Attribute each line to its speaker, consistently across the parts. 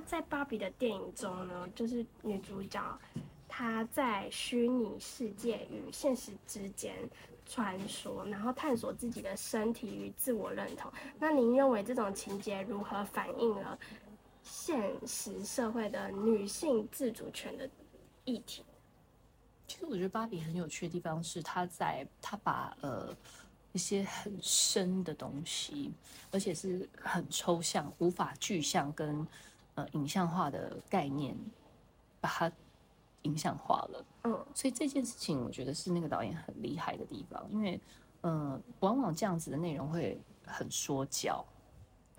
Speaker 1: 在芭比的电影中呢，就是女主角她在虚拟世界与现实之间穿梭，然后探索自己的身体与自我认同。那您认为这种情节如何反映了现实社会的女性自主权的议题？
Speaker 2: 其实我觉得芭比很有趣的地方是，她在她把呃一些很深的东西，而且是很抽象、无法具象跟呃影像化的概念，把它影像化了。
Speaker 1: 嗯，
Speaker 2: 所以这件事情，我觉得是那个导演很厉害的地方，因为呃，往往这样子的内容会很说教。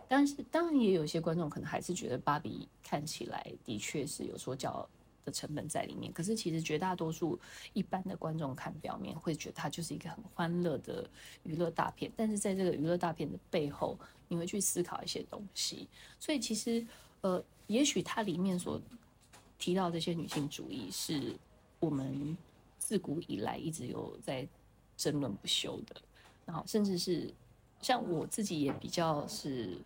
Speaker 2: 但是，当然也有一些观众可能还是觉得芭比看起来的确是有说教的成本在里面。可是，其实绝大多数一般的观众看表面会觉得它就是一个很欢乐的娱乐大片。但是，在这个娱乐大片的背后，你会去思考一些东西。所以，其实呃，也许它里面所提到这些女性主义，是我们自古以来一直有在争论不休的。然后，甚至是像我自己也比较是。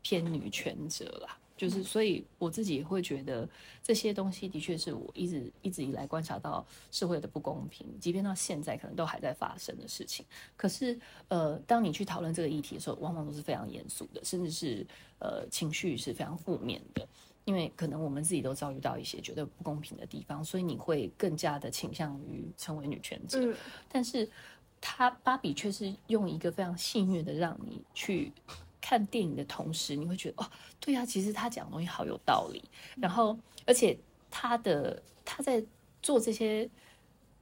Speaker 2: 偏女权者啦，就是所以我自己也会觉得这些东西的确是我一直一直以来观察到社会的不公平，即便到现在可能都还在发生的事情。可是，呃，当你去讨论这个议题的时候，往往都是非常严肃的，甚至是呃情绪是非常负面的，因为可能我们自己都遭遇到一些觉得不公平的地方，所以你会更加的倾向于成为女权者。
Speaker 1: 嗯
Speaker 2: 但是，他芭比却是用一个非常戏谑的让你去。看电影的同时，你会觉得哦，对呀、其实他讲的东西好有道理。然后，而且他的他在做这些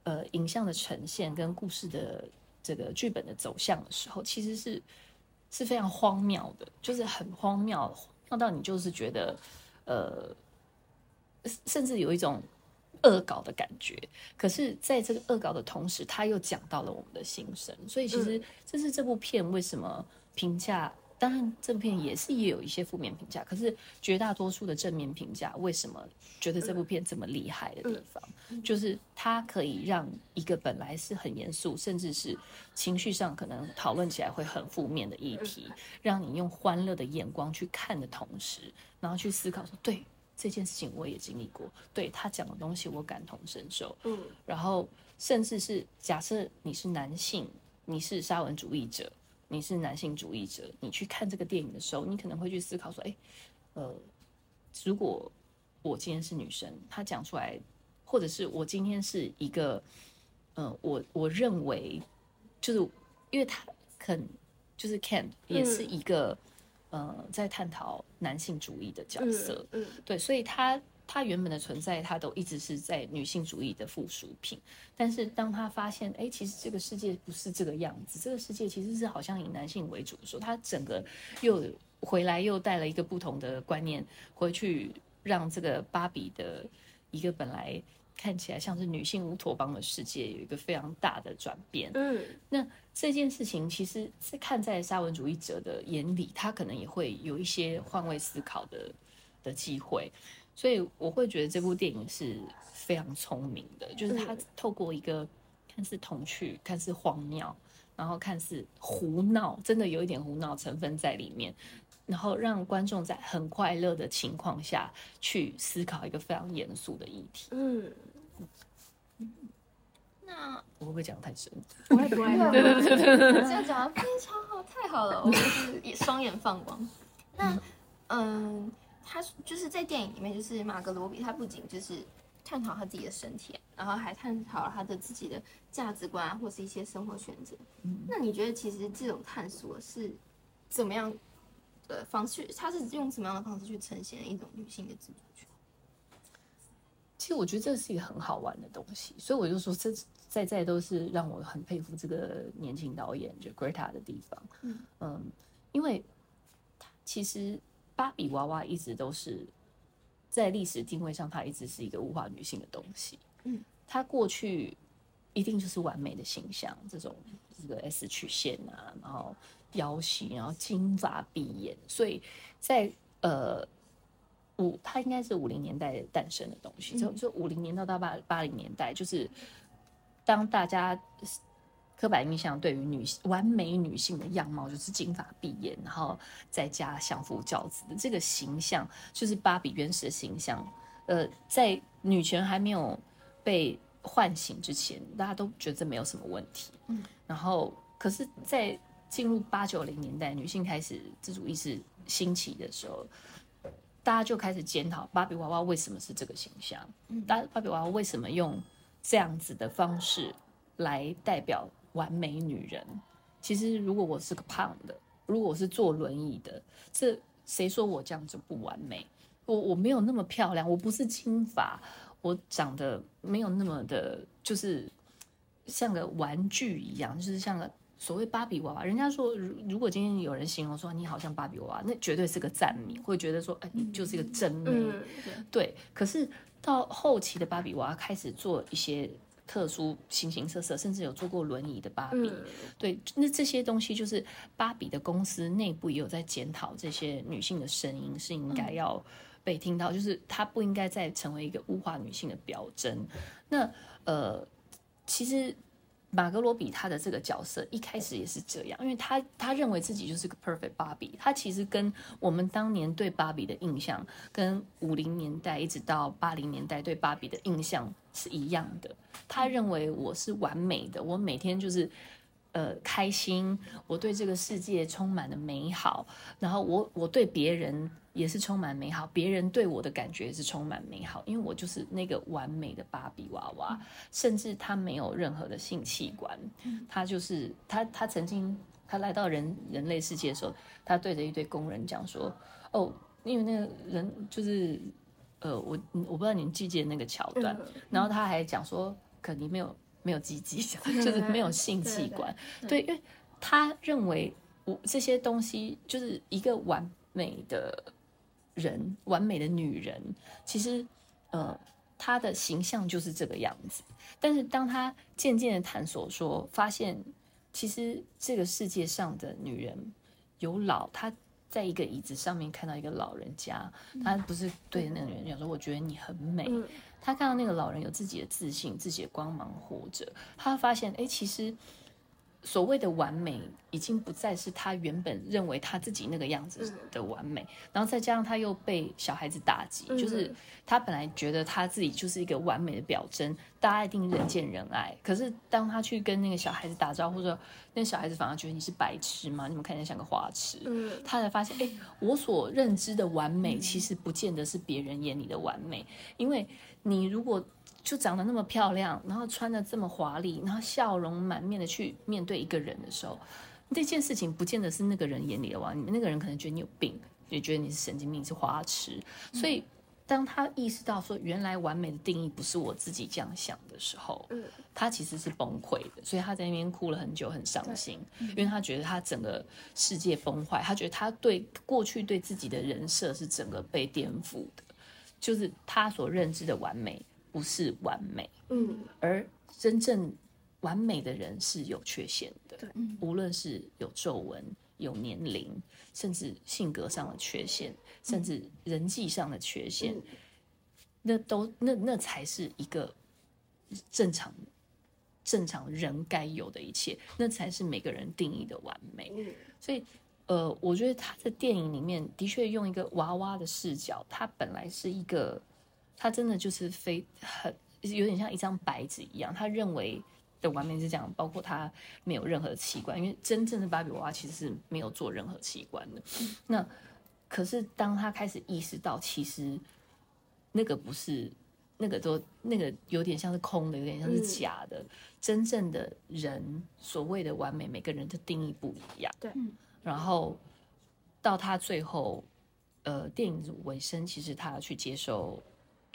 Speaker 2: 呃影像的呈现跟故事的这个剧本的走向的时候，其实是是非常荒谬的，就是很荒谬，荒谬到你就是觉得呃，甚至有一种恶搞的感觉。可是，在这个恶搞的同时，他又讲到了我们的心声，所以其实这是这部片为什么评价。当然，这部片也是也有一些负面评价，可是绝大多数的正面评价，为什么觉得这部片这么厉害的地方，就是它可以让一个本来是很严肃，甚至是情绪上可能讨论起来会很负面的议题，让你用欢乐的眼光去看的同时，然后去思考说，对这件事情我也经历过，对他讲的东西我感同身受，
Speaker 1: 嗯
Speaker 2: 然后甚至是假设你是男性，你是沙文主义者。你是男性主义者，你去看这个电影的时候，你可能会去思考说：，哎，呃，如果我今天是女生，她讲出来，或者是我今天是一个，呃，我我认为，就是因为他肯，就是 Ken 也是一个，呃，在探讨男性主义的角色，
Speaker 1: 嗯
Speaker 2: 对，所以他他原本的存在，它都一直是在女性主义的附属品。但是当他发现，哎，其实这个世界不是这个样子，这个世界其实是好像以男性为主的时候，他整个又回来又带了一个不同的观念回去，让这个芭比的一个本来看起来像是女性乌托邦的世界有一个非常大的转变。
Speaker 1: 嗯
Speaker 2: 那这件事情，其实是看在沙文主义者的眼里，他可能也会有一些换位思考的的机会，所以我会觉得这部电影是非常聪明的，就是它透过一个看似童趣、看似荒谬，然后看似胡闹，真的有一点胡闹成分在里面，然后让观众在很快乐的情况下去思考一个非常严肃的议题。
Speaker 1: 嗯，
Speaker 3: 那
Speaker 2: 我会不会讲太深？
Speaker 1: 不会不会，
Speaker 3: 对对对对，这样讲的非常好，太好了，我就是也双眼放光。那嗯，他就是在电影里面，就是马格罗比，他不仅就是探讨他自己的身体，然后还探讨了他的自己的价值观啊，或是一些生活选择。那你觉得其实这种探索是怎么样的方式？他是用什么样的方式去呈现一种女性的自主权？
Speaker 2: 其实我觉得这是一个很好玩的东西，所以我就说这在在都是让我很佩服这个年轻导演就 Greta 的地方。
Speaker 3: 嗯嗯
Speaker 2: 因为其实芭比娃娃一直都是在历史定位上，它一直是一个物化女性的东西。
Speaker 3: 嗯，
Speaker 2: 它过去一定就是完美的形象，这种这个 S 曲线啊，然后腰型，然后金发碧眼，所以在呃。五，它应该是五零年代诞生的东西，就就五零年到到八八零年代，就是当大家刻板印象对于女性完美女性的样貌就是金发碧眼，然后在家相夫教子的这个形象，就是芭比原始的形象。呃，在女权还没有被唤醒之前，大家都觉得这没有什么问题。
Speaker 3: 嗯，
Speaker 2: 然后可是，在进入八九零年代，女性开始自主意识兴起的时候，大家就开始检讨芭比娃娃为什么是这个形象，
Speaker 3: 嗯
Speaker 2: 芭芭比娃娃为什么用这样子的方式来代表完美女人？其实，如果我是个胖的，如果我是坐轮椅的，这谁说我这样就不完美？我我没有那么漂亮，我不是金发，我长得没有那么的，就是像个玩具一样，就是像个所谓芭比娃娃。人家说，如如果今天有人形容说你好像芭比娃娃，那绝对是个赞美，会觉得说，哎，你就是一个真美。
Speaker 1: 嗯，
Speaker 2: 对，可是到后期的芭比娃娃开始做一些特殊形形色色，甚至有坐过轮椅的芭比。
Speaker 1: 嗯
Speaker 2: 对，那这些东西就是芭比的公司内部也有在检讨这些女性的声音是应该要被听到，就是她不应该再成为一个物化女性的表征。那呃，其实马格罗比他的这个角色一开始也是这样，因为他他认为自己就是个 perfect 芭比，他其实跟我们当年对芭比的印象，跟五零年代一直到八零年代对芭比的印象是一样的。他认为我是完美的，我每天就是。呃，开心，我对这个世界充满了美好，然后我我对别人也是充满美好，别人对我的感觉也是充满美好，因为我就是那个完美的芭比娃娃，甚至他没有任何的性器官，他就是他他曾经他来到人人类世界的时候，他对着一堆工人讲说，哦，因为那个人就是呃，我我不知道你们记不记得那个桥段，
Speaker 1: 嗯
Speaker 2: 然后他还讲说，可你没有没有鸡鸡，就是没有性器官，对，因为他认为我这些东西就是一个完美的人，完美的女人，其实呃，她的形象就是这个样子。但是当她渐渐的探索说，发现其实这个世界上的女人有老，她在一个椅子上面看到一个老人家，她不是对着那个女人讲说：“我觉得你很美。”
Speaker 1: 嗯
Speaker 2: 他看到那个老人有自己的自信、自己的光芒活着，她发现，哎，其实所谓的完美，已经不再是他原本认为他自己那个样子的完美，然后再加上他又被小孩子打击，
Speaker 1: 嗯
Speaker 2: 就是他本来觉得他自己就是一个完美的表征，大家一定人见人爱。可是当他去跟那个小孩子打招呼的时候，那小孩子反而觉得你是白痴吗？你们看起来像个花痴。
Speaker 1: 嗯
Speaker 2: 他才发现，哎，我所认知的完美，其实不见得是别人眼里的完美。因为你如果就长得那么漂亮，然后穿的这么华丽，然后笑容满面的去面对一个人的时候，这件事情不见得是那个人眼里的哇，你们，那个人可能觉得你有病，也觉得你是神经病，是花痴。所以，当他意识到说，原来完美的定义不是我自己这样想的时候，
Speaker 1: 嗯
Speaker 2: 他其实是崩溃的，所以他在那边哭了很久，很伤心，因为他觉得他整个世界崩坏，他觉得他对过去对自己的人设是整个被颠覆的，就是他所认知的完美不是完美，
Speaker 1: 嗯。
Speaker 2: 而真正完美的人是有缺陷的
Speaker 1: 对，
Speaker 2: 无论是有皱纹、有年龄，甚至性格上的缺陷，甚至人际上的缺陷，
Speaker 1: 嗯。
Speaker 2: 那都那那才是一个正常正常人该有的一切，那才是每个人定义的完美。
Speaker 1: 嗯。
Speaker 2: 所以，呃，我觉得他的电影里面的确用一个娃娃的视角，他本来是一个，他真的就是非很有点像一张白纸一样，他认为的完美是这样，包括他没有任何的器官，因为真正的芭比娃娃其实是没有做任何器官的。那可是当他开始意识到，其实那个不是。那个都那个有点像是空的，有点像是
Speaker 1: 嗯
Speaker 2: 假的。真正的人所谓的完美，每个人的定义不一样。
Speaker 1: 对
Speaker 3: 嗯
Speaker 2: 然后到他最后，呃，电影尾声，其实他去接受，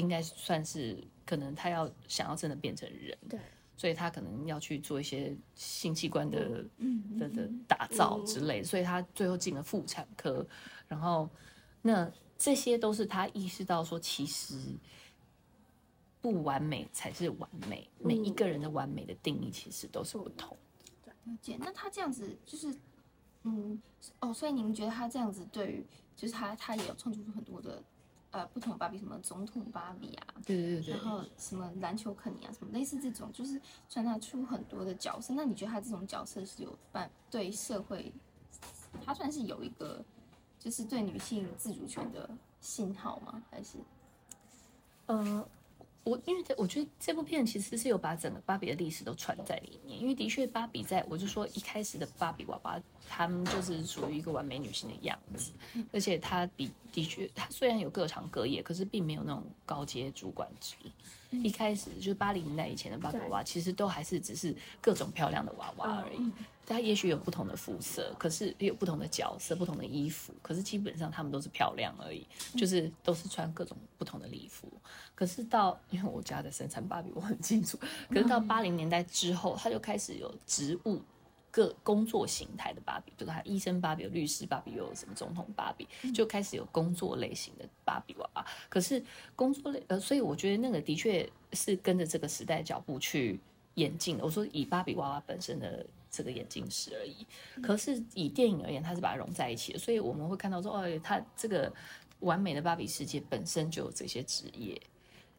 Speaker 2: 应该算是可能他要想要真的变成人，
Speaker 1: 对，
Speaker 2: 所以他可能要去做一些性器官的
Speaker 3: 嗯
Speaker 2: 的的打造之类的，所以他最后进了妇产科，然后那这些都是他意识到说，其实不完美才是完美，每一个人的完美的定义其实都是不同。
Speaker 3: 了解。那他这样子就是，嗯，哦，所以你们觉得他这样子对于，就是他他也有创作出很多的呃不同的芭比，什么总统芭比啊，
Speaker 2: 对对对对
Speaker 3: 然，后什么篮球肯尼啊，什么类似这种，就是传达出很多的角色。那你觉得他这种角色是有办对社会，他算是有一个就是对女性自主权的信号吗？还是
Speaker 2: 呃，我因为这我觉得这部片其实是有把整个芭比的历史都串在里面，因为的确芭比在我就说一开始的芭比娃娃，她们就是属于一个完美女性的样子，而且她比的确她虽然有各行各业，可是并没有那种高阶主管职。一开始就是八零年代以前的芭比娃娃，其实都还是只是各种漂亮的娃娃而已。它也许有不同的肤色，可是也有不同的角色、不同的衣服，可是基本上他们都是漂亮而已，就是都是穿各种不同的礼服。可是到因为我家的生产芭比我很清楚，可是到八零年代之后，它就开始有职务各工作形态的芭比，比如说医生芭比、律师芭比，又有什么总统芭比，就开始有工作类型的芭比娃娃。可是工作类呃，所以我觉得那个的确是跟着这个时代脚步去演进的。我说以芭比娃娃本身的这个眼镜史而已，可是以电影而言，它是把它融在一起的，所以我们会看到说，哦，它这个完美的芭比世界本身就有这些职业，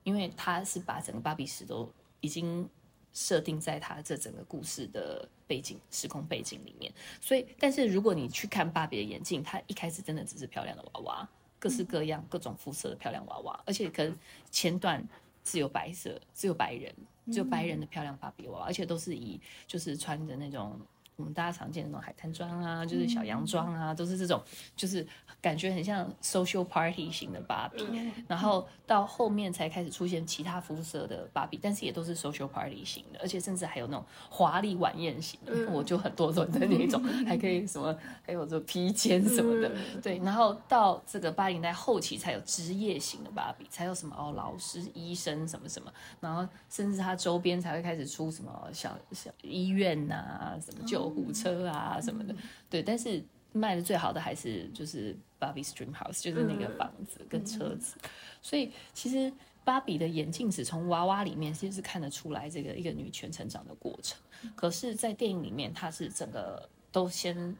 Speaker 2: 因为它是把整个芭比史都已经设定在他这整个故事的背景时空背景里面。所以，但是如果你去看芭比的眼镜，它一开始真的只是漂亮的娃娃，各式各样、各种肤色的漂亮娃娃，而且可能前段只有白色，只有白人，只有白人的漂亮芭比娃娃，而且都是以就是穿着那种。我们大家常见的那种海滩装啊，就是小洋装啊，都是这种，就是感觉很像 social party 型的芭比。然后到后面才开始出现其他肤色的芭比，但是也都是 social party 型的，而且甚至还有那种华丽晚宴型的，我就很多种的那种，还可以什么，还有这披肩什么的。对，然后到这个八零代后期才有职业型的芭比，才有什么哦，老师、医生什么什么，然后甚至它周边才会开始出什么小小医院呐、什么救护车啊什么的。对，但是卖的最好的还是就是 Barbie's Dream House，就是那个房子跟车子。所以其实芭比的眼镜只从娃娃里面其实是看得出来这个一个女权成长的过程。可是，在电影里面，它是整个都先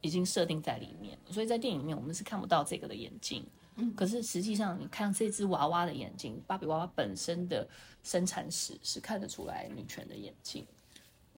Speaker 2: 已经设定在里面，所以在电影里面我们是看不到这个的眼镜。可是实际上，你看这只娃娃的眼镜，芭比娃娃本身的生产史是看得出来女权的眼镜。